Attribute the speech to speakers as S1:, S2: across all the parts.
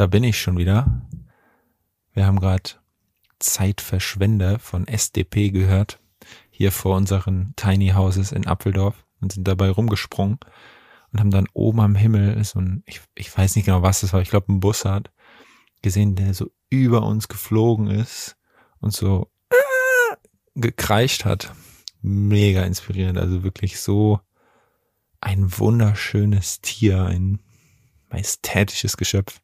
S1: da bin ich schon wieder. Wir haben gerade Zeitverschwender von SDP gehört, hier vor unseren Tiny Houses in Appeldorf und sind dabei rumgesprungen und haben dann oben am Himmel so ein, ich, ich weiß nicht genau, was das war, ich glaube ein Bussard gesehen, der so über uns geflogen ist und so äh, gekreischt hat. Mega inspirierend, also wirklich so ein wunderschönes Tier, ein majestätisches Geschöpf.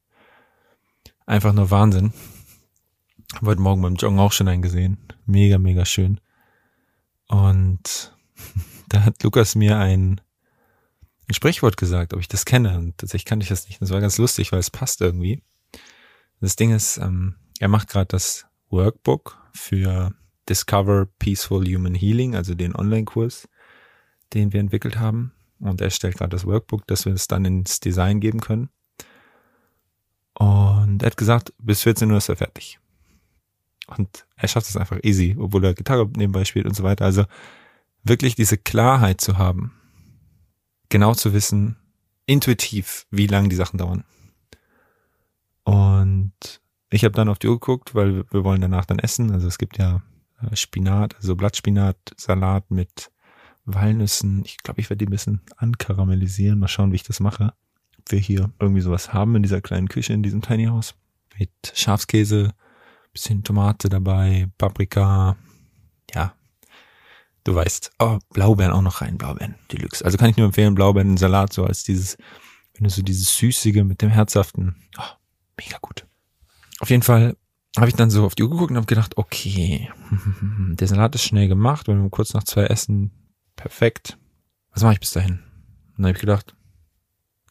S1: Einfach nur Wahnsinn. Hab heute Morgen beim Joggen auch schon einen gesehen. Mega, mega schön. Und da hat Lukas mir ein, ein Sprichwort gesagt, ob ich das kenne. Und tatsächlich kannte ich das nicht. Das war ganz lustig, weil es passt irgendwie. Das Ding ist, ähm, er macht gerade das Workbook für Discover Peaceful Human Healing, also den Online-Kurs, den wir entwickelt haben. Und er stellt gerade das Workbook, dass wir es dann ins Design geben können. Und er hat gesagt, bis 14 Uhr ist er fertig. Und er schafft es einfach easy, obwohl er Gitarre nebenbei spielt und so weiter. Also wirklich diese Klarheit zu haben, genau zu wissen, intuitiv, wie lang die Sachen dauern. Und ich habe dann auf die Uhr geguckt, weil wir wollen danach dann essen. Also es gibt ja äh, Spinat, also Blattspinat, Salat mit Walnüssen. Ich glaube, ich werde die ein bisschen ankaramellisieren. Mal schauen, wie ich das mache. Wir hier irgendwie sowas haben in dieser kleinen Küche, in diesem Tiny House. Mit Schafskäse, bisschen Tomate dabei, Paprika. Ja, du weißt. Oh, Blaubeeren auch noch rein, Blaubeeren, Deluxe. Also kann ich nur empfehlen, Blaubeeren Salat, so als dieses, wenn du so dieses Süßige mit dem Herzhaften. Oh, mega gut. Auf jeden Fall habe ich dann so auf die Uhr geguckt und habe gedacht, okay, der Salat ist schnell gemacht, wenn wir kurz nach zwei essen, perfekt. Was mache ich bis dahin? Und dann habe ich gedacht,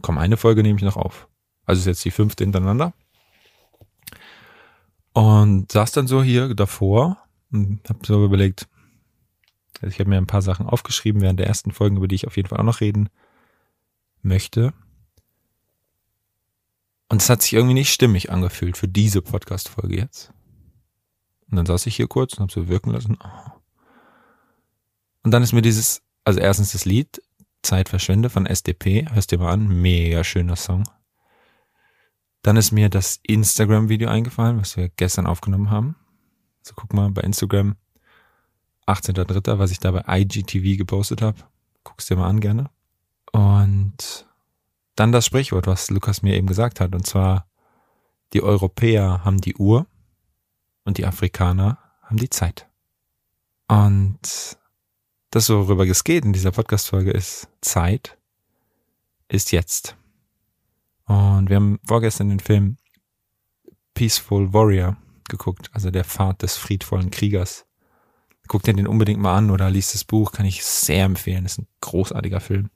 S1: komm, eine Folge nehme ich noch auf. Also ist jetzt die fünfte hintereinander. Und saß dann so hier davor und habe so überlegt, also ich habe mir ein paar Sachen aufgeschrieben während der ersten Folgen, über die ich auf jeden Fall auch noch reden möchte. Und es hat sich irgendwie nicht stimmig angefühlt für diese Podcast-Folge jetzt. Und dann saß ich hier kurz und habe so wirken lassen. Oh. Und dann ist mir dieses, also erstens das Lied Zeit verschwende von SDP, hörst dir mal an, mega schöner Song. Dann ist mir das Instagram-Video eingefallen, was wir gestern aufgenommen haben. So guck mal bei Instagram, 18.3., was ich da bei IGTV gepostet habe. Guck's dir mal an gerne. Und dann das Sprichwort, was Lukas mir eben gesagt hat, und zwar, die Europäer haben die Uhr und die Afrikaner haben die Zeit. Und das, worüber es geht in dieser Podcast-Folge, ist Zeit ist jetzt. Und wir haben vorgestern den Film Peaceful Warrior geguckt, also der Pfad des friedvollen Kriegers. Guckt dir den unbedingt mal an oder liest das Buch, kann ich sehr empfehlen. Ist ein großartiger Film.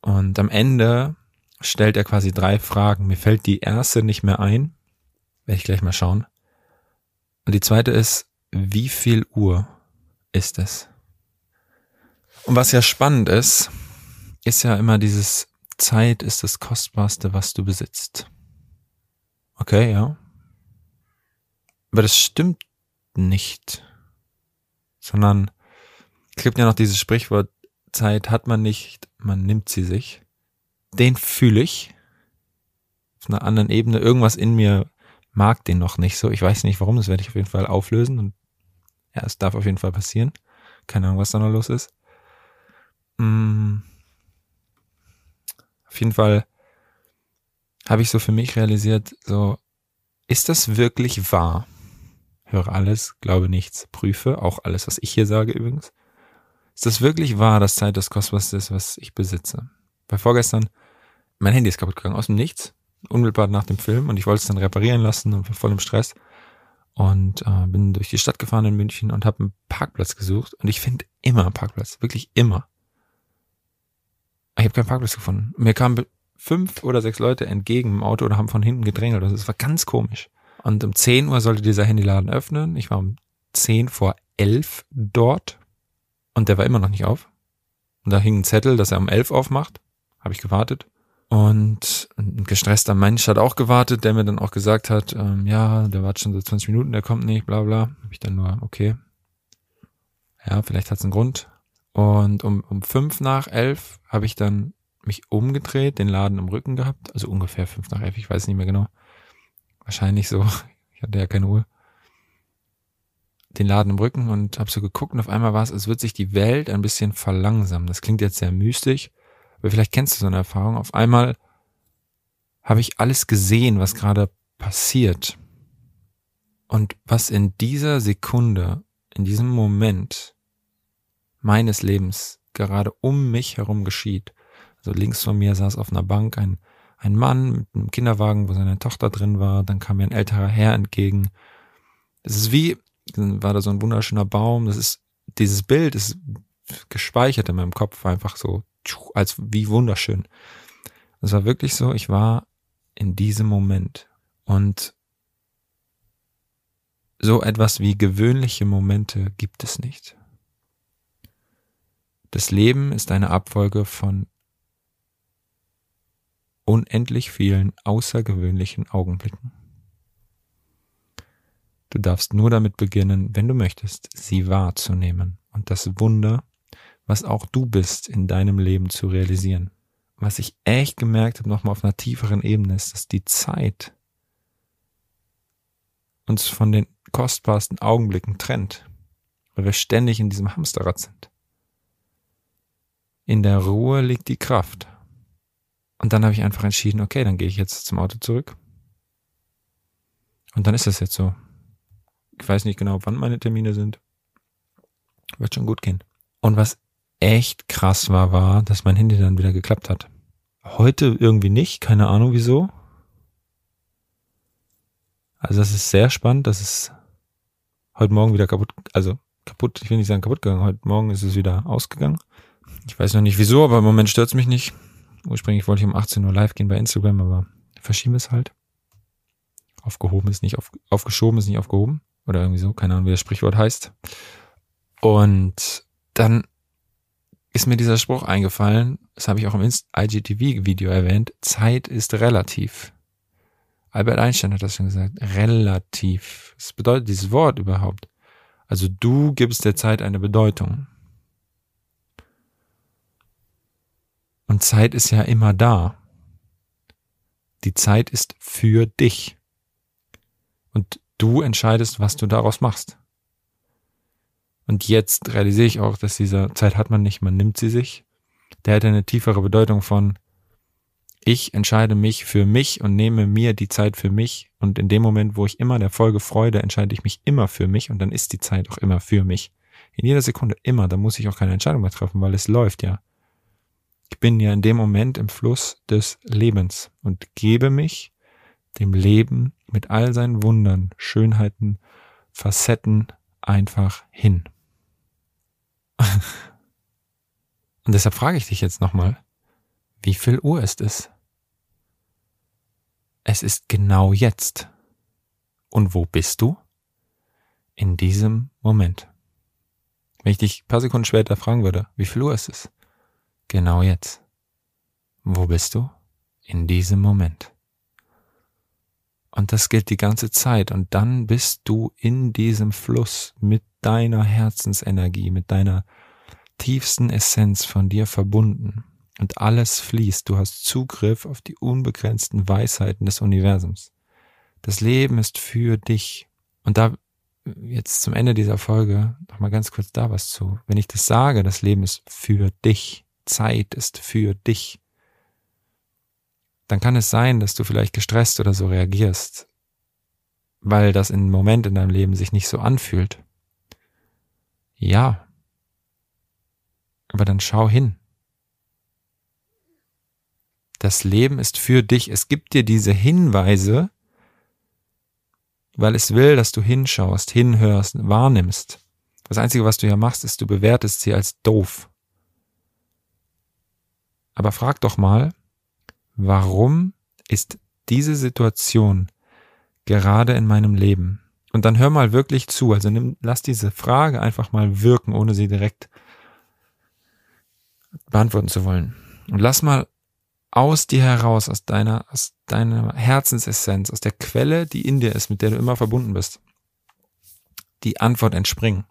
S1: Und am Ende stellt er quasi drei Fragen. Mir fällt die erste nicht mehr ein. Werde ich gleich mal schauen. Und die zweite ist, wie viel Uhr ist es? Und was ja spannend ist, ist ja immer dieses Zeit ist das Kostbarste, was du besitzt. Okay, ja. Aber das stimmt nicht. Sondern es gibt ja noch dieses Sprichwort, Zeit hat man nicht, man nimmt sie sich. Den fühle ich auf einer anderen Ebene. Irgendwas in mir mag den noch nicht so. Ich weiß nicht warum, das werde ich auf jeden Fall auflösen. Und ja, es darf auf jeden Fall passieren. Keine Ahnung, was da noch los ist. Hm. Auf jeden Fall habe ich so für mich realisiert, so, ist das wirklich wahr? Höre alles, glaube nichts, prüfe auch alles, was ich hier sage übrigens. Ist das wirklich wahr, dass Zeit das Kostbarste ist, was ich besitze? Bei vorgestern, mein Handy ist kaputt gegangen, aus dem Nichts, unmittelbar nach dem Film und ich wollte es dann reparieren lassen und war voll im Stress und äh, bin durch die Stadt gefahren in München und habe einen Parkplatz gesucht und ich finde immer einen Parkplatz, wirklich immer. Ich habe keinen Parkplatz gefunden. Mir kamen fünf oder sechs Leute entgegen im Auto oder haben von hinten gedrängelt. Das war ganz komisch. Und um 10 Uhr sollte dieser Handyladen öffnen. Ich war um 10 vor 11 dort und der war immer noch nicht auf. Und da hing ein Zettel, dass er um 11 aufmacht. Habe ich gewartet. Und ein gestresster Mensch hat auch gewartet, der mir dann auch gesagt hat, ähm, ja, der wartet schon so 20 Minuten, der kommt nicht, bla bla. Habe ich dann nur, okay. Ja, vielleicht hat es einen Grund. Und um, um fünf nach elf habe ich dann mich umgedreht, den Laden im Rücken gehabt, also ungefähr fünf nach elf, ich weiß nicht mehr genau. wahrscheinlich so, ich hatte ja keine Uhr, den Laden im Rücken und habe so geguckt und auf einmal war es, als würde sich die Welt ein bisschen verlangsamen. Das klingt jetzt sehr mystisch, aber vielleicht kennst du so eine Erfahrung. Auf einmal habe ich alles gesehen, was gerade passiert. Und was in dieser Sekunde, in diesem Moment meines Lebens gerade um mich herum geschieht. Also links von mir saß auf einer Bank ein, ein Mann mit einem Kinderwagen, wo seine Tochter drin war. Dann kam mir ein älterer Herr entgegen. Es ist wie, war da so ein wunderschöner Baum. Das ist, dieses Bild ist gespeichert in meinem Kopf, einfach so, als wie wunderschön. Es war wirklich so, ich war in diesem Moment. Und so etwas wie gewöhnliche Momente gibt es nicht. Das Leben ist eine Abfolge von unendlich vielen außergewöhnlichen Augenblicken. Du darfst nur damit beginnen, wenn du möchtest, sie wahrzunehmen und das Wunder, was auch du bist, in deinem Leben zu realisieren. Was ich echt gemerkt habe, nochmal auf einer tieferen Ebene, ist, dass die Zeit uns von den kostbarsten Augenblicken trennt, weil wir ständig in diesem Hamsterrad sind. In der Ruhe liegt die Kraft. Und dann habe ich einfach entschieden, okay, dann gehe ich jetzt zum Auto zurück. Und dann ist das jetzt so. Ich weiß nicht genau, wann meine Termine sind. Wird schon gut gehen. Und was echt krass war, war, dass mein Handy dann wieder geklappt hat. Heute irgendwie nicht, keine Ahnung wieso. Also das ist sehr spannend, das ist heute Morgen wieder kaputt, also kaputt, ich will nicht sagen kaputt gegangen, heute Morgen ist es wieder ausgegangen. Ich weiß noch nicht wieso, aber im Moment stört es mich nicht. Ursprünglich wollte ich um 18 Uhr live gehen bei Instagram, aber verschieben wir es halt. Aufgehoben ist nicht auf, aufgeschoben ist nicht aufgehoben. Oder irgendwie so, keine Ahnung, wie das Sprichwort heißt. Und dann ist mir dieser Spruch eingefallen, das habe ich auch im IGTV-Video erwähnt, Zeit ist relativ. Albert Einstein hat das schon gesagt, relativ. Was bedeutet dieses Wort überhaupt? Also du gibst der Zeit eine Bedeutung. Und Zeit ist ja immer da. Die Zeit ist für dich. Und du entscheidest, was du daraus machst. Und jetzt realisiere ich auch, dass diese Zeit hat man nicht, man nimmt sie sich. Der hat eine tiefere Bedeutung von, ich entscheide mich für mich und nehme mir die Zeit für mich. Und in dem Moment, wo ich immer der Folge Freude, entscheide ich mich immer für mich und dann ist die Zeit auch immer für mich. In jeder Sekunde immer, da muss ich auch keine Entscheidung mehr treffen, weil es läuft ja. Ich bin ja in dem Moment im Fluss des Lebens und gebe mich dem Leben mit all seinen Wundern, Schönheiten, Facetten einfach hin. und deshalb frage ich dich jetzt nochmal, wie viel Uhr ist es? Es ist genau jetzt. Und wo bist du? In diesem Moment. Wenn ich dich ein paar Sekunden später fragen würde, wie viel Uhr ist es? Genau jetzt. Wo bist du? In diesem Moment. Und das gilt die ganze Zeit. Und dann bist du in diesem Fluss mit deiner Herzensenergie, mit deiner tiefsten Essenz von dir verbunden. Und alles fließt. Du hast Zugriff auf die unbegrenzten Weisheiten des Universums. Das Leben ist für dich. Und da jetzt zum Ende dieser Folge noch mal ganz kurz da was zu. Wenn ich das sage, das Leben ist für dich, Zeit ist für dich, dann kann es sein, dass du vielleicht gestresst oder so reagierst, weil das im Moment in deinem Leben sich nicht so anfühlt. Ja. Aber dann schau hin. Das Leben ist für dich. Es gibt dir diese Hinweise, weil es will, dass du hinschaust, hinhörst, wahrnimmst. Das Einzige, was du ja machst, ist, du bewertest sie als doof. Aber frag doch mal, warum ist diese Situation gerade in meinem Leben? Und dann hör mal wirklich zu. Also nimm, lass diese Frage einfach mal wirken, ohne sie direkt beantworten zu wollen. Und lass mal aus dir heraus, aus deiner, aus deiner Herzensessenz, aus der Quelle, die in dir ist, mit der du immer verbunden bist, die Antwort entspringen.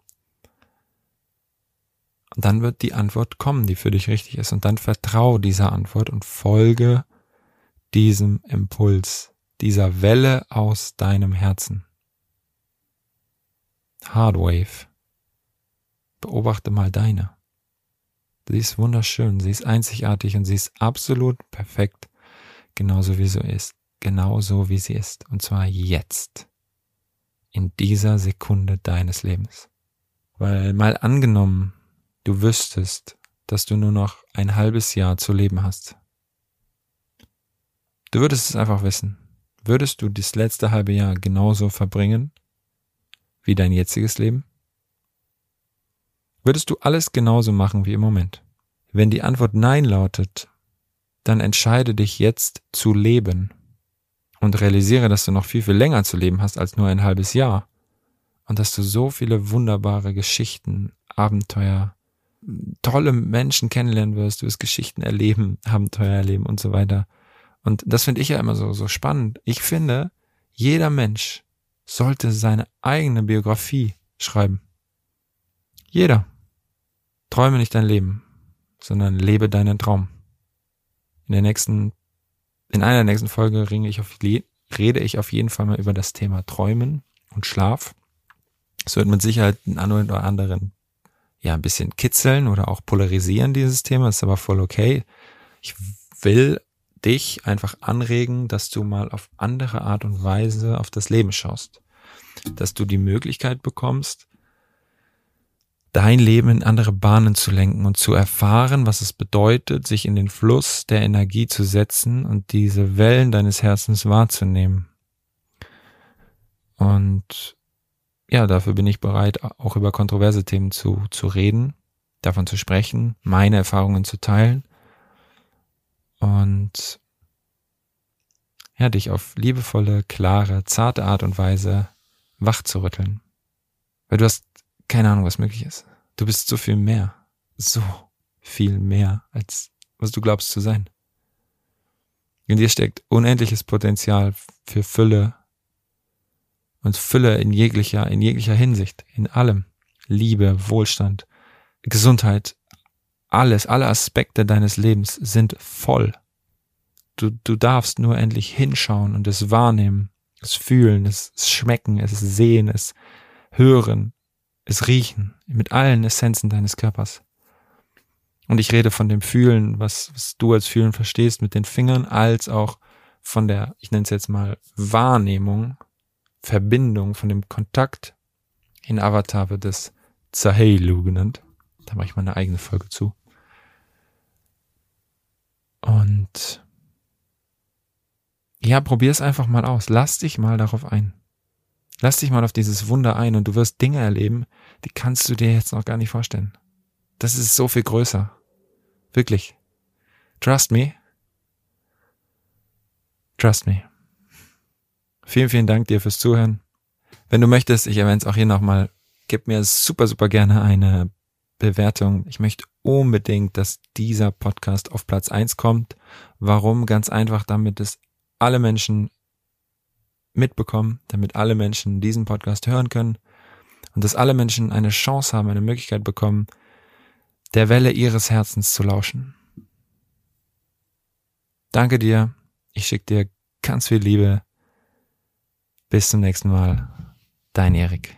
S1: Und dann wird die Antwort kommen, die für dich richtig ist. Und dann vertraue dieser Antwort und folge diesem Impuls, dieser Welle aus deinem Herzen. Hardwave. Beobachte mal deine. Sie ist wunderschön, sie ist einzigartig und sie ist absolut perfekt, genauso wie sie ist, genauso wie sie ist, und zwar jetzt, in dieser Sekunde deines Lebens. Weil mal angenommen, du wüsstest, dass du nur noch ein halbes Jahr zu leben hast. Du würdest es einfach wissen. Würdest du das letzte halbe Jahr genauso verbringen wie dein jetziges Leben? Würdest du alles genauso machen wie im Moment? Wenn die Antwort Nein lautet, dann entscheide dich jetzt zu leben und realisiere, dass du noch viel, viel länger zu leben hast als nur ein halbes Jahr und dass du so viele wunderbare Geschichten, Abenteuer, tolle Menschen kennenlernen wirst, du wirst Geschichten erleben, Abenteuer erleben und so weiter. Und das finde ich ja immer so, so spannend. Ich finde, jeder Mensch sollte seine eigene Biografie schreiben. Jeder. Träume nicht dein Leben, sondern lebe deinen Traum. In der nächsten, in einer der nächsten Folge ringe ich auf, rede ich auf jeden Fall mal über das Thema Träumen und Schlaf. Es wird mit Sicherheit einen oder anderen ja ein bisschen kitzeln oder auch polarisieren dieses Thema, ist aber voll okay. Ich will dich einfach anregen, dass du mal auf andere Art und Weise auf das Leben schaust. Dass du die Möglichkeit bekommst, dein Leben in andere Bahnen zu lenken und zu erfahren, was es bedeutet, sich in den Fluss der Energie zu setzen und diese Wellen deines Herzens wahrzunehmen. Und ja, dafür bin ich bereit, auch über kontroverse Themen zu, zu reden, davon zu sprechen, meine Erfahrungen zu teilen und ja, dich auf liebevolle, klare, zarte Art und Weise wach zu rütteln. Weil du hast keine Ahnung, was möglich ist. Du bist so viel mehr. So viel mehr, als was du glaubst zu sein. In dir steckt unendliches Potenzial für Fülle und Fülle in jeglicher, in jeglicher Hinsicht, in allem. Liebe, Wohlstand, Gesundheit, alles, alle Aspekte deines Lebens sind voll. Du, du darfst nur endlich hinschauen und es wahrnehmen, es fühlen, es schmecken, es sehen, es hören, es riechen, mit allen Essenzen deines Körpers. Und ich rede von dem Fühlen, was, was du als Fühlen verstehst, mit den Fingern, als auch von der, ich nenne es jetzt mal, Wahrnehmung, Verbindung, von dem Kontakt. In Avatar wird es Zaheilu genannt. Da mache ich mal eine eigene Folge zu. Und ja, probier es einfach mal aus. Lass dich mal darauf ein. Lass dich mal auf dieses Wunder ein und du wirst Dinge erleben, die kannst du dir jetzt noch gar nicht vorstellen. Das ist so viel größer. Wirklich. Trust me. Trust me. Vielen, vielen Dank dir fürs Zuhören. Wenn du möchtest, ich erwähne es auch hier nochmal, gib mir super, super gerne eine Bewertung. Ich möchte unbedingt, dass dieser Podcast auf Platz eins kommt. Warum? Ganz einfach, damit es alle Menschen mitbekommen, damit alle Menschen diesen Podcast hören können und dass alle Menschen eine Chance haben, eine Möglichkeit bekommen, der Welle ihres Herzens zu lauschen. Danke dir. Ich schicke dir ganz viel Liebe. Bis zum nächsten Mal. Dein Erik.